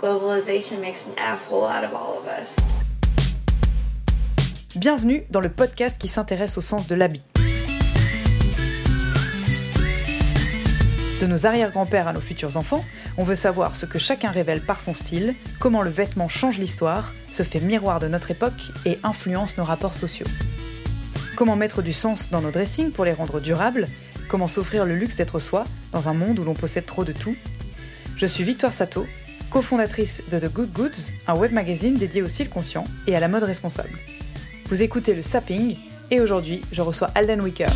Globalization makes an asshole out of all of us. Bienvenue dans le podcast qui s'intéresse au sens de l'habit. De nos arrière-grands-pères à nos futurs enfants, on veut savoir ce que chacun révèle par son style, comment le vêtement change l'histoire, se fait miroir de notre époque et influence nos rapports sociaux. Comment mettre du sens dans nos dressings pour les rendre durables? Comment s'offrir le luxe d'être soi dans un monde où l'on possède trop de tout? Je suis Victoire Sato, cofondatrice de The Good Goods, un web magazine dédié au style conscient et à la mode responsable. Vous écoutez le Sapping et aujourd'hui, je reçois Alden Wicker.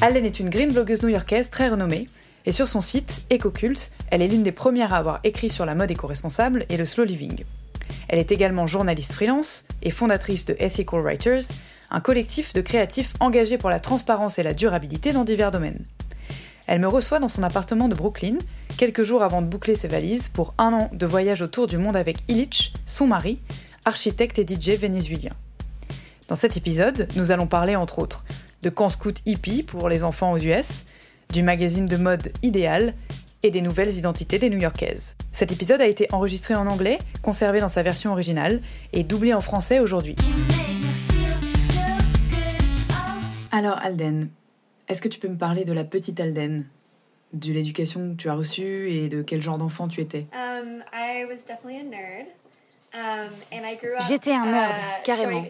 Alden est une green blogueuse new-yorkaise très renommée et sur son site EcoCult, elle est l'une des premières à avoir écrit sur la mode éco-responsable et le slow living. Elle est également journaliste freelance et fondatrice de Ethical Writers, un collectif de créatifs engagés pour la transparence et la durabilité dans divers domaines. Elle me reçoit dans son appartement de Brooklyn, quelques jours avant de boucler ses valises pour un an de voyage autour du monde avec Illich, son mari, architecte et DJ vénézuélien. Dans cet épisode, nous allons parler entre autres de camp scout hippie pour les enfants aux US, du magazine de mode Idéal et des nouvelles identités des New-Yorkaises. Cet épisode a été enregistré en anglais, conservé dans sa version originale et doublé en français aujourd'hui. Alors Alden, est-ce que tu peux me parler de la petite Alden de l'éducation que tu as reçue et de quel genre d'enfant tu étais? Um, I was definitely a nerd. Um, J'étais un nerd, uh, carrément.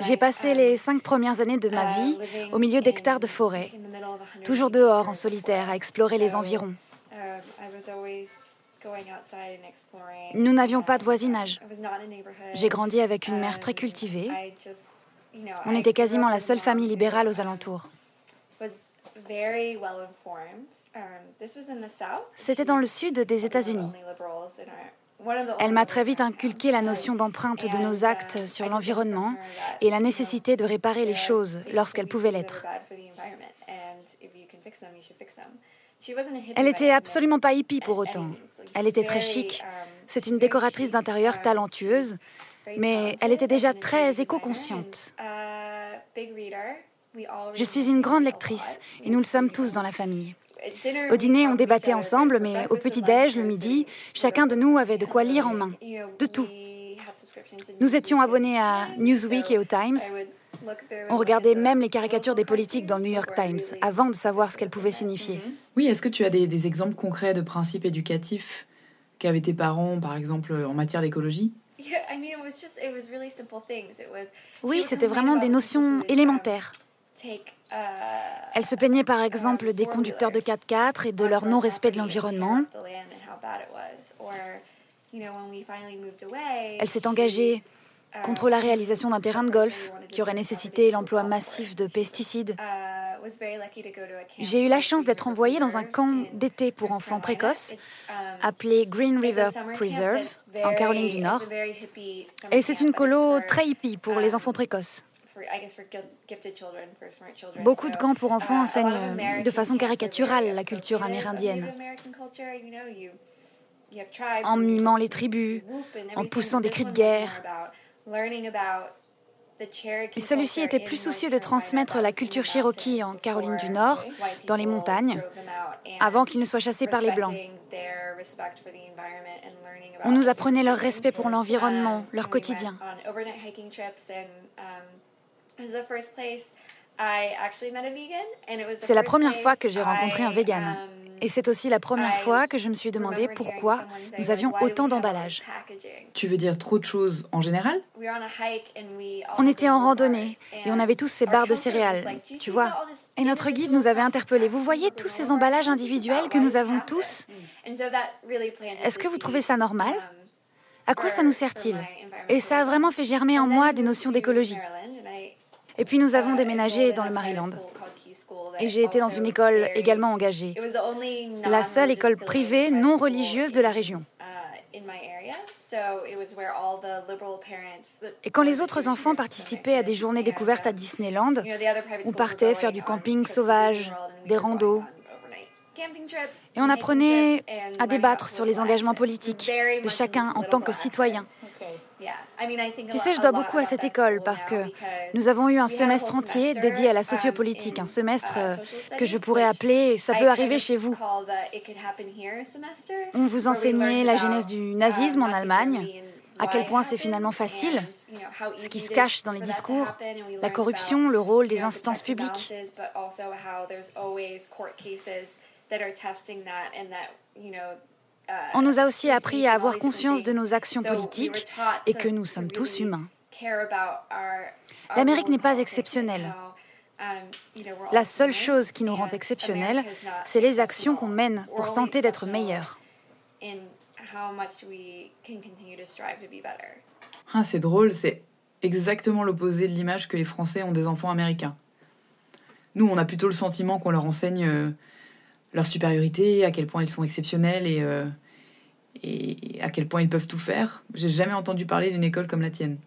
J'ai passé um, les cinq premières années de ma uh, vie au milieu in- d'hectares de forêt, toujours dehors en solitaire à explorer les environs. Nous n'avions pas de voisinage. I was not in a neighborhood. J'ai grandi avec une mère très cultivée. I just, you know, On I était quasiment la seule famille libérale aux alentours. C'était dans le sud des États-Unis. Elle m'a très vite inculqué la notion d'empreinte de nos actes um, sur l'environnement et la nécessité de réparer les choses lorsqu'elles pouvaient l'être. Elle by était any absolument pas hippie pour autant. Elle était très chic. um, C'est une décoratrice d'intérieur um, talentueuse, mais elle était déjà très designer éco-consciente. Je suis une grande lectrice et nous le sommes We, tous dans la famille. at dinner, Au we dîner, on débattait ensemble, mais au petit-déj, le midi, chacun de nous avait de quoi lire en main. De tout. Nous étions abonnés and à Times, Newsweek et au Times. On regardait at the même les caricatures des politiques dans le New York Times avant de savoir ce qu'elles pouvaient signifier. Oui, est-ce que tu as des, des exemples concrets de principes éducatifs qu'avaient tes parents, par exemple, en matière d'écologie? Yeah, I mean, it was just, it was really simple things. It was. Oui, c'était vraiment des notions élémentaires. Take, uh, Elle se plaignait par exemple des conducteurs de 4x4 et de leur non-respect de l'environnement. Elle s'est engagée contre la réalisation d'un terrain de golf qui aurait nécessité l'emploi massif de pesticides. J'ai eu la chance d'être envoyée dans un camp d'été pour enfants précoces appelé Green River Preserve en Caroline du Nord. Et c'est une colo très hippie pour les enfants précoces. Beaucoup de camps pour enfants enseignent de façon caricaturale la culture amérindienne, en mimant les tribus, en poussant des cris de guerre. Et celui-ci était plus soucieux de transmettre la culture cherokee en Caroline du Nord, dans les montagnes, avant qu'ils ne soient chassés par les Blancs. On nous apprenait leur respect pour l'environnement, leur quotidien. C'est la première fois que j'ai rencontré un vegan. Et c'est aussi la première fois que je me suis demandé pourquoi nous avions autant d'emballages. Tu veux dire trop de choses en général? On était en randonnée et on avait tous ces barres de céréales, tu vois? Et notre guide nous avait interpellés. Vous voyez tous ces emballages individuels que nous avons tous? Est-ce que vous trouvez ça normal? À quoi ça nous sert-il? Et ça a vraiment fait germer en moi des notions d'écologie. Et puis nous avons déménagé dans le Maryland. Et j'ai été dans une école également engagée, la seule école privée non religieuse de la région. Et quand les autres enfants participaient à des journées découvertes à Disneyland, on partait faire du camping sauvage, des randos. Et on apprenait à débattre sur les engagements politiques de chacun en tant que citoyen. Tu sais, je dois beaucoup à cette école parce que nous avons eu un semestre entier dédié à la sociopolitique, un semestre euh, que je pourrais appeler Ça peut arriver chez vous. On vous enseignait la genèse du nazisme en Allemagne, à quel point c'est finalement facile, ce qui se cache dans les discours, la corruption, le rôle des instances publiques. On nous a aussi appris à avoir conscience de nos actions politiques et que nous sommes tous humains. L'Amérique n'est pas exceptionnelle. La seule chose qui nous rend exceptionnels, c'est les actions qu'on mène pour tenter d'être meilleurs. Ah, c'est drôle, c'est exactement l'opposé de l'image que les Français ont des enfants américains. Nous, on a plutôt le sentiment qu'on leur enseigne euh, leur supériorité, à quel point ils sont exceptionnels et, euh, et à quel point ils peuvent tout faire. J'ai jamais entendu parler d'une école comme la tienne.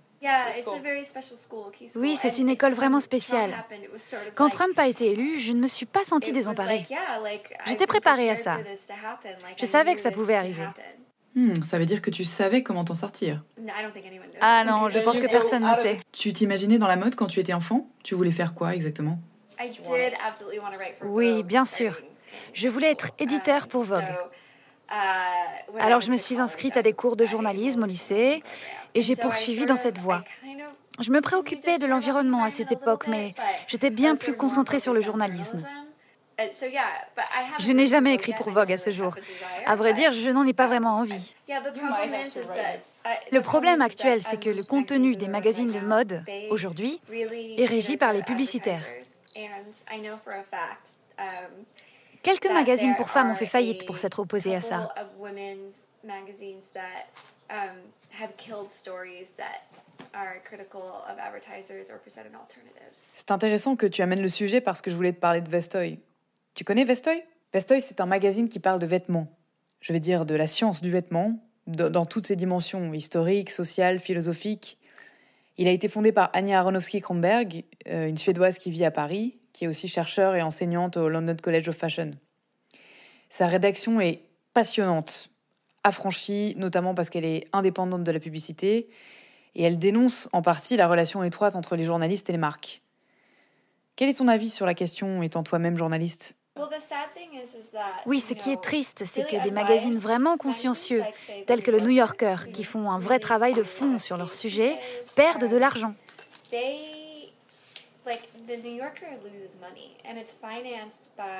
Oui, c'est une école vraiment spéciale. Quand Trump a été élu, je ne me suis pas sentie désemparée. J'étais préparée à ça. Je savais que ça pouvait arriver. Hmm, ça veut dire que tu savais comment t'en sortir. Ah non, je pense que personne ne sait. Tu t'imaginais dans la mode quand tu étais enfant? Tu voulais faire quoi exactement? Oui, bien sûr. Je voulais être éditeur pour Vogue. Alors je me suis inscrite à des cours de journalisme au lycée et j'ai poursuivi dans cette voie. Je me préoccupais de l'environnement à cette époque, mais j'étais bien plus concentrée sur le journalisme. Je n'ai jamais écrit pour Vogue à ce jour. À vrai dire, je n'en ai pas vraiment envie. Le problème actuel, c'est que le contenu des magazines de mode, aujourd'hui, est régi par les publicitaires. Quelques magazines pour femmes ont fait faillite pour s'être opposés à ça. C'est intéressant que tu amènes le sujet parce que je voulais te parler de Vestoy. Tu connais Vestoy? Vestoy, c'est un magazine qui parle de vêtements. Je vais dire de la science du vêtement, dans toutes ses dimensions, historiques, sociales, philosophiques. Il a été fondé par Anja Aronofsky-Kronberg, euh, une Suédoise qui vit à Paris, qui est aussi chercheure et enseignante au London College of Fashion. Sa rédaction est passionnante, affranchie, notamment parce qu'elle est indépendante de la publicité, et elle dénonce en partie la relation étroite entre les journalistes et les marques. Quel est ton avis sur la question, étant toi-même journaliste? Oui, ce qui est triste, c'est que des magazines vraiment consciencieux, tels que le New Yorker, qui font un vrai travail de fond sur leur sujet, perdent de l'argent.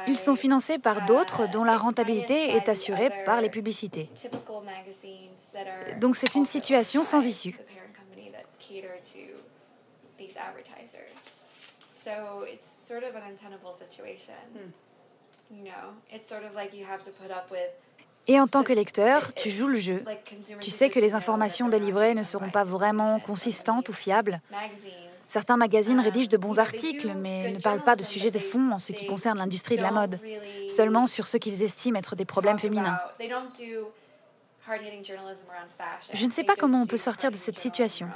Ils sont financés par d'autres dont la rentabilité est assurée par les publicités. Donc c'est une situation sans issue. Et en tant que lecteur, tu joues le jeu. Tu sais que les informations délivrées ne seront pas vraiment consistantes ou fiables. Certains magazines rédigent de bons articles, mais ne parlent pas de sujets de fond en ce qui concerne l'industrie de la mode, seulement sur ce qu'ils estiment être des problèmes féminins. Je ne sais pas comment on peut sortir de cette situation.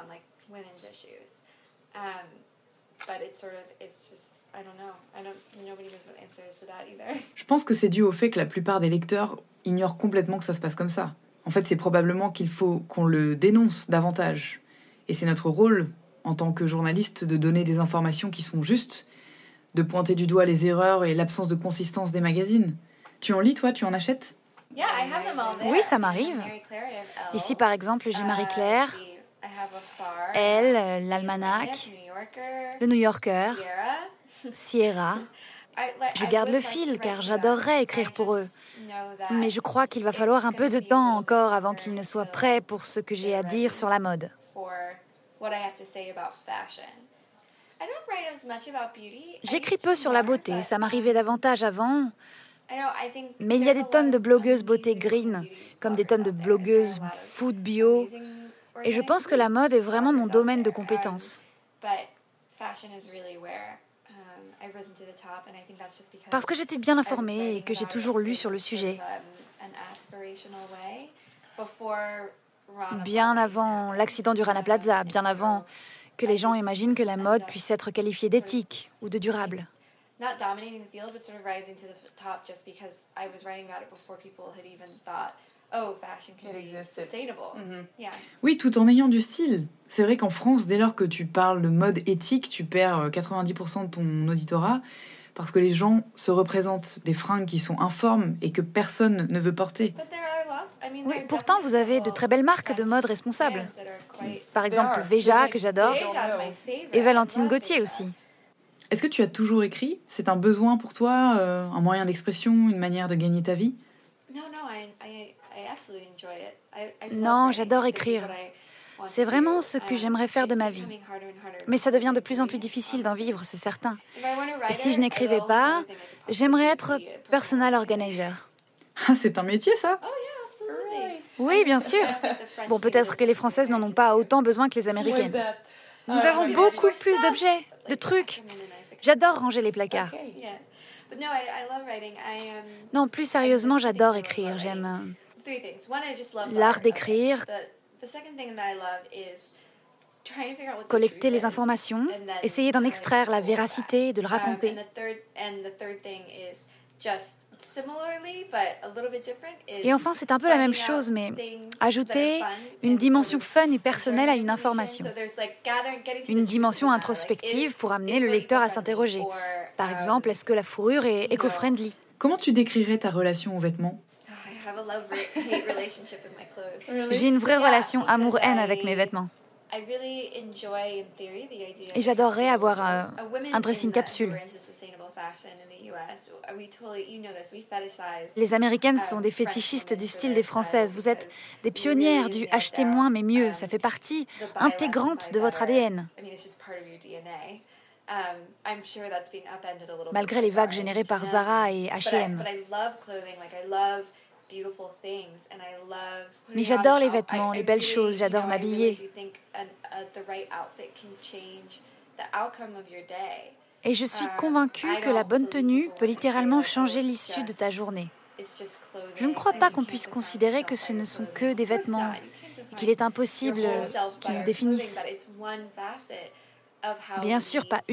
Je pense que c'est dû au fait que la plupart des lecteurs ignorent complètement que ça se passe comme ça. En fait, c'est probablement qu'il faut qu'on le dénonce davantage. Et c'est notre rôle en tant que journaliste de donner des informations qui sont justes, de pointer du doigt les erreurs et l'absence de consistance des magazines. Tu en lis, toi? Tu en achètes? Oui, ça m'arrive. Ici, par exemple, j'ai Marie-Claire, Elle, l'Almanach, le New Yorker, Sierra. Je garde le fil car j'adorerais écrire pour eux. Mais je crois qu'il va falloir un peu de temps encore avant qu'ils ne soient prêts pour ce que j'ai à dire sur la mode. J'écris peu sur la beauté, ça m'arrivait davantage avant. Mais il y a des tonnes de blogueuses beauté green, comme des tonnes de blogueuses food bio. Et je pense que la mode est vraiment mon domaine de compétence. Parce que j'étais bien informée et que j'ai toujours lu sur le sujet. Bien avant l'accident du Rana Plaza, bien avant que les gens imaginent que la mode puisse être qualifiée d'éthique ou de durable. Oui, tout en ayant du style. C'est vrai qu'en France, dès lors que tu parles de mode éthique, tu perds 90% euh, de ton auditorat parce que les gens se représentent des fringues qui sont informes et que personne ne veut porter. Oui, pourtant, vous avez de très belles marques de mode responsables. Par exemple, Veja, que j'adore, et Valentine Gauthier aussi. Est-ce que tu as toujours écrit? C'est un besoin pour toi, euh, un moyen d'expression, une manière de gagner ta vie? Non, j'adore écrire. C'est vraiment ce que j'aimerais faire de ma vie. Mais ça devient de plus en plus difficile d'en vivre, c'est certain. Et si je n'écrivais pas, j'aimerais être personal organizer. Ah, c'est un métier, ça? Oh, oui, bien sûr. Bon, peut-être que les Françaises n'en ont pas autant besoin que les Américaines. Nous avons beaucoup plus d'objets, de trucs. J'adore ranger les placards. Non, plus sérieusement, j'adore écrire. J'aime euh, l'art d'écrire, collecter les informations, essayer d'en extraire la véracité, de le raconter. Et enfin, c'est un peu la même chose, mais ajouter une dimension fun et personnelle à une information. Une dimension introspective pour amener le lecteur à s'interroger. Par um, exemple, est-ce que la fourrure est éco-friendly? Comment tu décrirais ta relation aux vêtements? J'ai une vraie relation amour-haine avec mes vêtements. Et j'adorerais avoir un, un dressing capsule. Les Américaines sont des fétichistes du style des Françaises. Vous êtes des pionnières du acheter moins mais mieux. Ça fait partie intégrante de votre ADN. Malgré les vagues générées par Zara et H&M. Mais j'adore les vêtements, les belles choses, j'adore m'habiller. Et je suis convaincue que la bonne tenue peut littéralement changer l'issue de ta journée. Je ne crois pas qu'on puisse considérer que ce ne sont que des vêtements et qu'il est impossible qu'ils nous définissent. Bien sûr, pas une.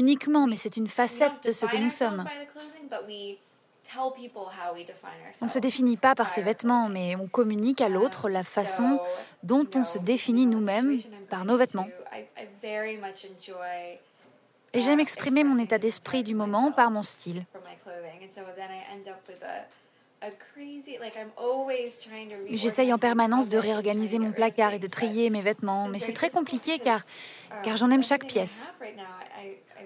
Uniquement, mais c'est une facette de ce que nous sommes. On ne se définit pas par ses vêtements, mais on communique à l'autre la façon dont on se définit nous-mêmes par nos vêtements. Et j'aime exprimer mon état d'esprit du moment par mon style. J'essaye en permanence de réorganiser mon placard et de trier mes vêtements, mais c'est très compliqué car, car j'en aime chaque pièce.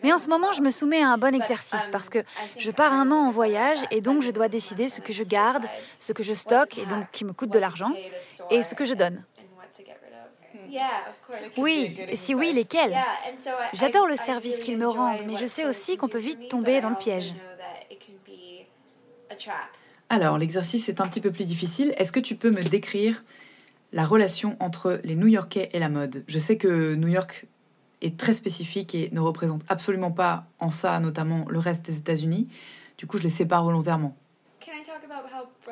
Mais en ce moment, je me soumets à un bon exercice parce que je pars un an en voyage et donc je dois décider ce que je garde, ce que je stocke et donc qui me coûte de l'argent, et ce que je donne. Oui, si oui, lesquels? J'adore le service qu'ils me rendent, mais je sais aussi qu'on peut vite tomber dans le piège. Alors, l'exercice est un petit peu plus difficile. Est-ce que tu peux me décrire la relation entre les New-Yorkais et la mode? Je sais que New York est très spécifique et ne représente absolument pas en ça notamment le reste des États-Unis. Du coup, je les sépare volontairement.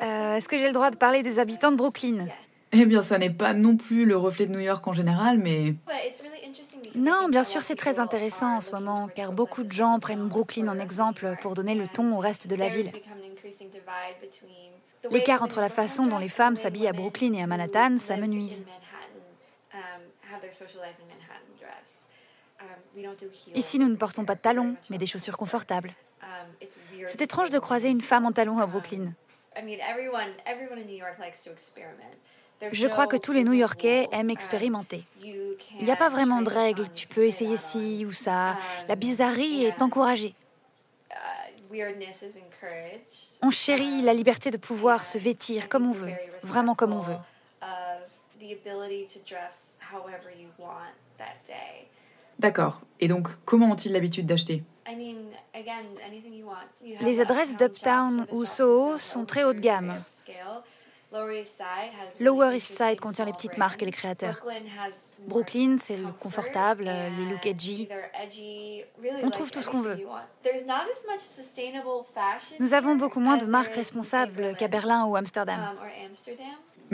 Euh, est-ce que j'ai le droit de parler des habitants de Brooklyn? Eh bien, ça n'est pas non plus le reflet de New York en général, mais... Non, bien sûr, c'est très intéressant en ce moment, car beaucoup de gens prennent Brooklyn en exemple pour donner le ton au reste de la ville. L'écart entre la façon dont les femmes s'habillent à Brooklyn et à Manhattan, ça me nuise. Ici, nous ne portons pas de talons, mais des chaussures confortables. C'est étrange de croiser une femme en talons à Brooklyn. Je crois que tous les New-Yorkais aiment expérimenter. Il n'y a pas vraiment de règles, tu peux essayer ci ou ça. La bizarrerie est encouragée. On chérit la liberté de pouvoir se vêtir comme on veut, vraiment comme on veut. D'accord. Et donc, comment ont-ils l'habitude d'acheter? Les adresses d'Uptown ou Soho sont très haut de gamme. Lower East Side contient les petites marques et les créateurs. Brooklyn, c'est le confortable, les looks edgy. On trouve tout ce qu'on veut. Nous avons beaucoup moins de marques responsables qu'à Berlin ou Amsterdam.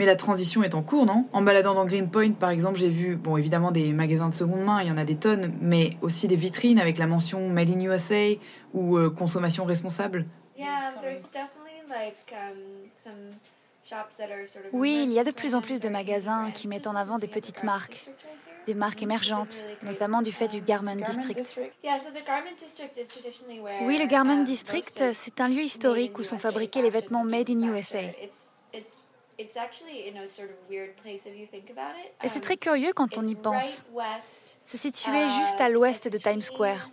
Um, mais la transition est en cours, non? En baladant dans Greenpoint, par exemple, j'ai vu, bon, évidemment, des magasins de seconde main, il y en a des tonnes, mais aussi des vitrines avec la mention Made in USA ou euh, consommation responsable. Oui, il y a de plus en plus de magasins qui mettent en avant des petites marques, des marques émergentes, notamment du fait du Garment District. Oui, le Garment District, c'est un lieu historique où sont fabriqués les vêtements Made in USA. Et c'est très curieux quand on y pense. C'est situé juste à l'ouest de Times Square.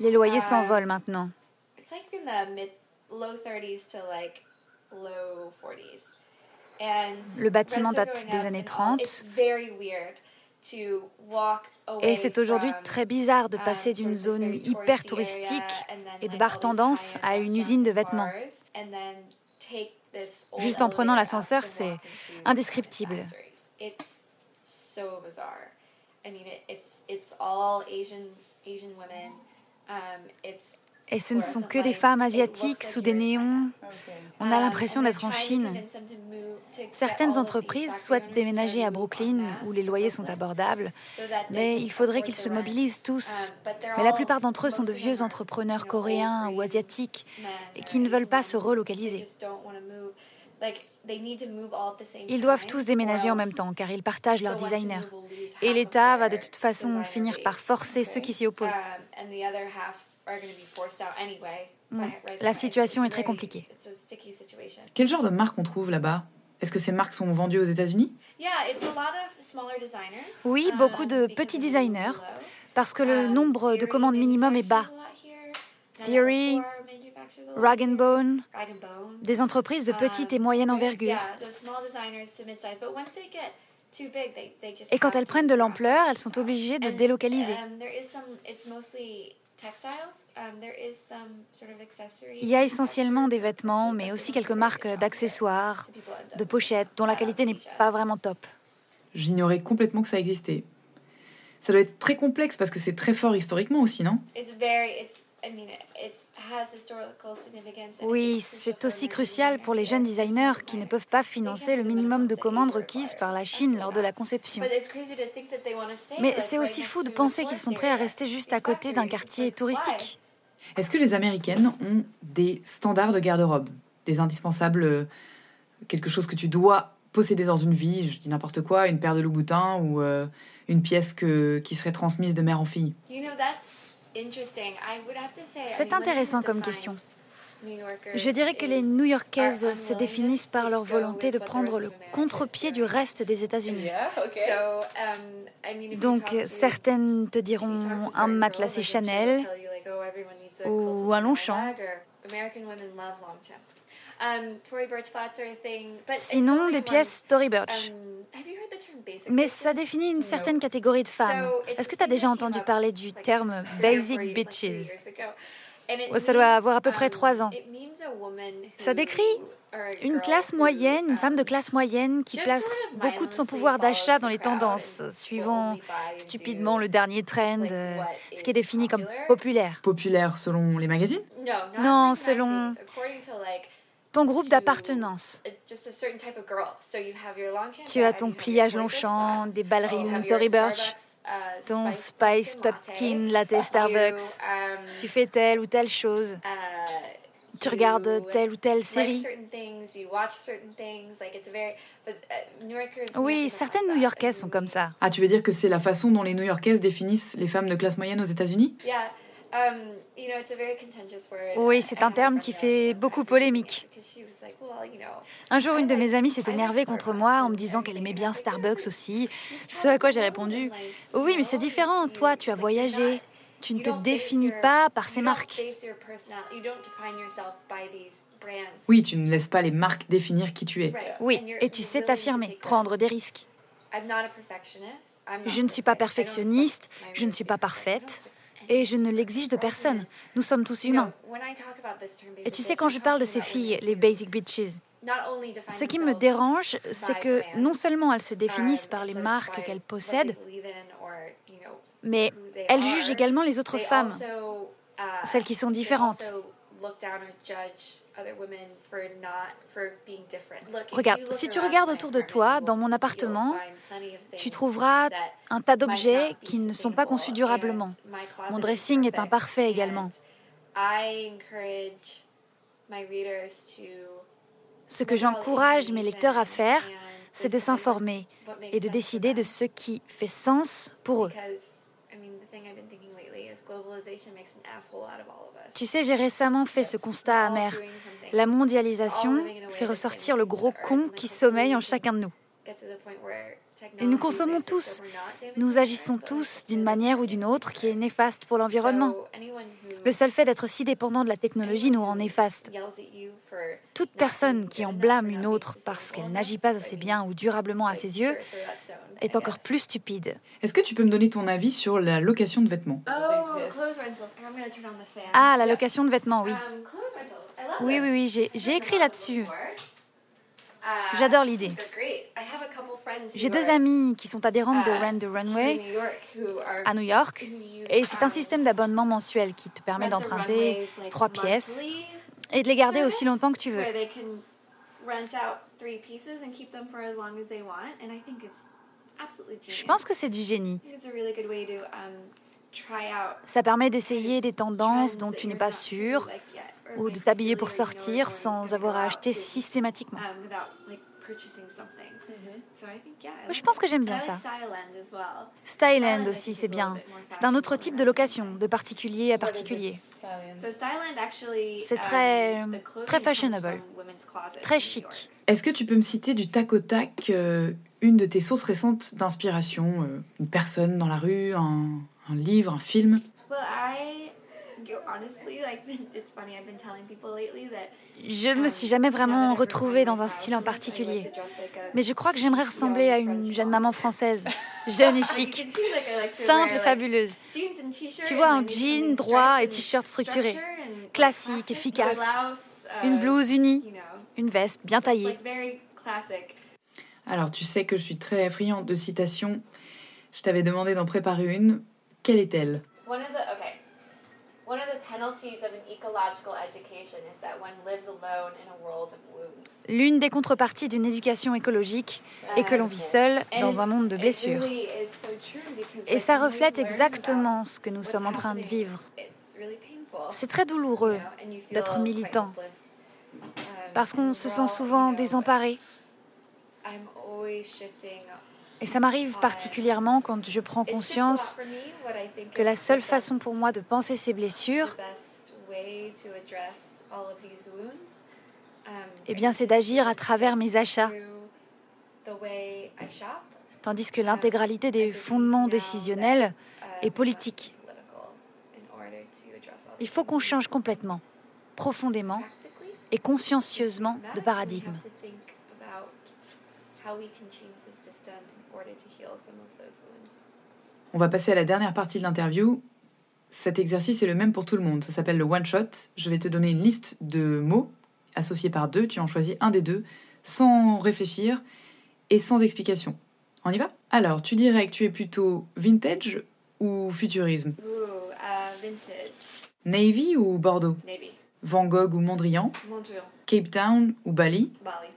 Les loyers s'envolent maintenant. Le bâtiment date des années 30. Et c'est aujourd'hui très bizarre de um, passer d'une zone hyper touristique et de bar tendance à une usine de vêtements. Juste en prenant l'ascenseur, c'est indescriptible. Et ce ne sont que des femmes asiatiques sous des néons. On a l'impression d'être en Chine. Certaines entreprises souhaitent déménager à Brooklyn où les loyers sont abordables, mais il faudrait qu'ils se mobilisent tous. Mais la plupart d'entre eux sont de vieux entrepreneurs coréens ou asiatiques qui ne veulent pas se relocaliser. Ils doivent tous déménager en même temps car ils partagent leurs designers. Et l'État va de toute façon finir par forcer ceux qui s'y opposent. Mm. La situation est très compliquée. Quel genre de marque on trouve là-bas? Est-ce que ces marques sont vendues aux États-Unis? Oui, beaucoup de petits designers, parce que le nombre de commandes minimum est bas. Theory, Rag Bone, des entreprises de petite et moyenne envergure. Et quand elles prennent de l'ampleur, elles sont obligées de délocaliser. Il y a essentiellement des vêtements, mais aussi quelques marques d'accessoires, de pochettes, dont la qualité n'est pas vraiment top. J'ignorais complètement que ça existait. Ça doit être très complexe parce que c'est très fort historiquement aussi, non? Oui, c'est aussi crucial pour les jeunes designers qui ne peuvent pas financer le minimum de commandes requises par la Chine lors de la conception. Mais c'est aussi fou de penser qu'ils sont prêts à rester juste à côté d'un quartier touristique. Est-ce que les Américaines ont des standards de garde-robe? Des indispensables, euh, quelque chose que tu dois posséder dans une vie, je dis n'importe quoi, une paire de loups-boutins ou euh, une pièce que, qui serait transmise de mère en fille c'est intéressant comme question. Je dirais que les New-Yorkaises se définissent par leur volonté de prendre le contre-pied du reste des États-Unis. Donc, certaines te diront un matelassé Chanel ou un long champ. Sinon, des pièces Tory Burch. Mais ça définit une certaine catégorie de femmes. Est-ce que tu as déjà entendu parler du terme basic bitches? Ça doit avoir à peu près trois ans. Ça décrit une classe moyenne, une femme de classe moyenne qui place beaucoup de son pouvoir d'achat dans les tendances, suivant stupidement le dernier trend, ce qui est défini comme populaire. Populaire selon les magazines? Non, selon ton groupe d'appartenance. Tu as ton pliage Longchamp, des ballerines Tory Burch, ton Spice Pumpkin Latte Starbucks. Tu fais telle ou telle chose. Tu regardes telle ou telle série. Oui, certaines New-Yorkaises sont comme ça. Ah, tu veux dire que c'est la façon dont les New-Yorkaises définissent les femmes de classe moyenne aux États-Unis? Oui, c'est un terme qui fait beaucoup polémique. Un jour, une de mes amies s'est énervée contre moi en me disant qu'elle aimait bien Starbucks aussi. Ce à quoi j'ai répondu Oui, mais c'est différent. Toi, tu as voyagé. Tu ne te définis pas par ces marques. Oui, tu ne laisses pas les marques définir qui tu es. Oui, et tu sais t'affirmer, prendre des risques. Je ne suis pas perfectionniste, je ne suis pas parfaite, et je ne l'exige de personne. Nous sommes tous humains. Et tu sais, quand je parle de ces filles, les basic bitches, ce qui me dérange, c'est que non seulement elles se définissent par les marques qu'elles possèdent, mais elles jugent également les autres femmes, celles qui sont différentes. Regarde, si tu regardes autour de toi, dans mon appartement, tu trouveras un tas d'objets qui ne sont pas conçus durablement. Mon dressing est imparfait également. Ce que j'encourage mes lecteurs à faire, c'est de s'informer et de décider de ce qui fait sens pour eux. Tu sais, j'ai récemment fait ce constat amer. La mondialisation fait ressortir le gros con qui sommeille en chacun de nous. Et nous consommons tous, nous agissons tous d'une manière ou d'une autre qui est néfaste pour l'environnement. Le seul fait d'être si dépendant de la technologie nous rend néfaste. Toute personne qui en blâme une autre parce qu'elle n'agit pas assez bien ou durablement à ses yeux est encore plus stupide. Est-ce que tu peux me donner ton avis sur la location de vêtements? Ah, la location de vêtements, oui. Oui, oui, oui, j'ai écrit là-dessus. J'adore l'idée. J'ai deux amis qui sont adhérentes de Rent the Runway à New York. Et c'est un système d'abonnement mensuel qui te permet d'emprunter trois pièces et de les garder aussi longtemps que tu veux. Je pense que c'est du génie. Ça permet d'essayer des tendances dont tu n'es pas sûr ou de t'habiller pour sortir sans avoir à acheter systématiquement. Je pense que j'aime bien ça. Styland aussi, c'est bien. C'est un autre type de location, de particulier à particulier. C'est très, très fashionable, très chic. Est-ce que tu peux me citer du tac au tac euh, une de tes sources récentes d'inspiration euh, Une personne dans la rue, un, un livre, un film? Je ne me suis jamais vraiment retrouvée dans un style en particulier. Mais je crois que j'aimerais ressembler à une jeune maman française, jeune et chic, simple et fabuleuse. Tu vois, un jean droit et t-shirt structuré, classique, efficace. Une uh, blouse unie, une veste bien taillée. Alors, tu sais que je suis très friande de citations. Je t'avais demandé d'en préparer une. Quelle est-elle? L'une des contreparties d'une éducation écologique est que l'on vit seul dans un monde de blessures. Et ça reflète exactement ce que nous sommes en train de vivre. C'est très douloureux d'être militant um, parce qu'on se sent souvent désemparé. Et ça m'arrive particulièrement quand je prends conscience que la seule façon pour moi de penser ces blessures, eh bien, c'est d'agir à travers mes achats. Tandis que l'intégralité des fondements décisionnels est politique. Il faut qu'on change complètement, profondément et consciencieusement de paradigme. On va passer à la dernière partie de l'interview. Cet exercice est le même pour tout le monde. Ça s'appelle le one shot. Je vais te donner une liste de mots associés par deux. Tu en choisis un des deux sans réfléchir et sans explication. On y va? Alors, tu dirais que tu es plutôt vintage ou futurisme? Uh, vintage. Navy ou Bordeaux? Navy. Van Gogh ou Mondrian? Mondrian. Cape Town ou Bali? Bali.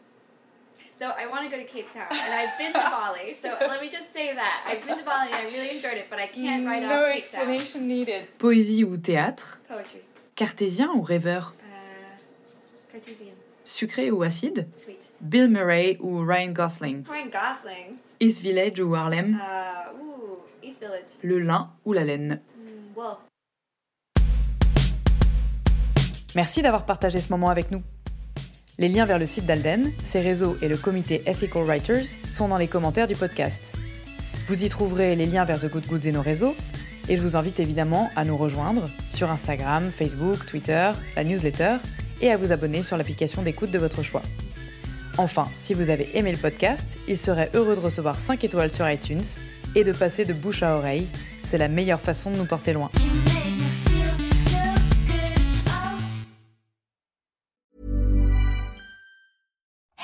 Though I want to go to Cape Town, and I've been to Bali. So let me just say that I've been to Bali and I really enjoyed it, but I can't write no off Cape explanation Town. needed. Poésie ou théâtre? Poetry. Cartésien ou rêveur? Uh, Cartesian. Sucré ou acide? Sweet. Bill Murray ou Ryan Gosling? Ryan Gosling. East Village ou Harlem? Uh, ooh, East Village. Le lin ou la laine? Mm, well. Merci d'avoir partagé ce moment avec nous. Les liens vers le site d'Alden, ses réseaux et le comité Ethical Writers sont dans les commentaires du podcast. Vous y trouverez les liens vers The Good Goods et nos réseaux, et je vous invite évidemment à nous rejoindre sur Instagram, Facebook, Twitter, la newsletter, et à vous abonner sur l'application d'écoute de votre choix. Enfin, si vous avez aimé le podcast, il serait heureux de recevoir 5 étoiles sur iTunes et de passer de bouche à oreille. C'est la meilleure façon de nous porter loin.